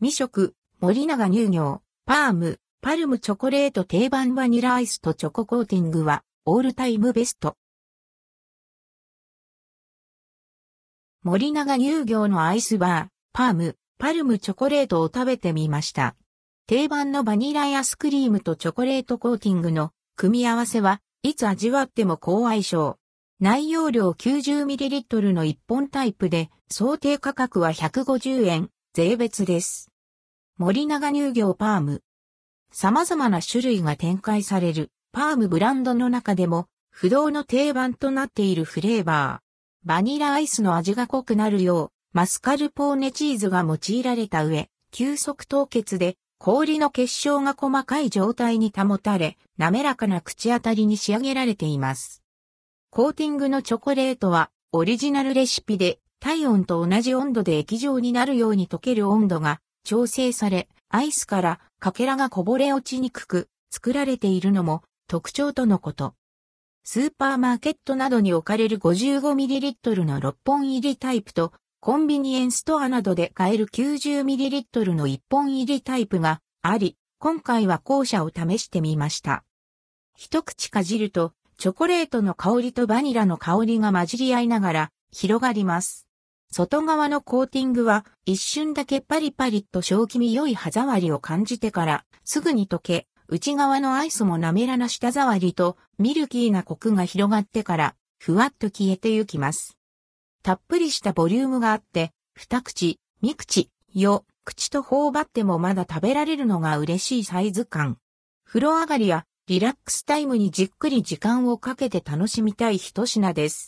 未食、森永乳業、パーム、パルムチョコレート定番バニラアイスとチョココーティングは、オールタイムベスト。森永乳業のアイスバー、パーム、パルムチョコレートを食べてみました。定番のバニラアイスクリームとチョコレートコーティングの組み合わせはいつ味わっても高相性。内容量 90ml の1本タイプで想定価格は150円、税別です。森永乳業パーム。様々な種類が展開されるパームブランドの中でも不動の定番となっているフレーバー。バニラアイスの味が濃くなるようマスカルポーネチーズが用いられた上、急速凍結で氷の結晶が細かい状態に保たれ、滑らかな口当たりに仕上げられています。コーティングのチョコレートはオリジナルレシピで体温と同じ温度で液状になるように溶ける温度が調整され、アイスからかけらがこぼれ落ちにくく作られているのも特徴とのこと。スーパーマーケットなどに置かれる 55ml の6本入りタイプとコンビニエンスストアなどで買える 90ml の1本入りタイプがあり、今回は後者を試してみました。一口かじると、チョコレートの香りとバニラの香りが混じり合いながら広がります。外側のコーティングは一瞬だけパリパリと正気味良い歯触りを感じてからすぐに溶け、内側のアイスも滑らな舌触りとミルキーなコクが広がってからふわっと消えてゆきます。たっぷりしたボリュームがあって、二口、三口、よ、口と頬張ってもまだ食べられるのが嬉しいサイズ感。風呂上がりやリラックスタイムにじっくり時間をかけて楽しみたい一品です。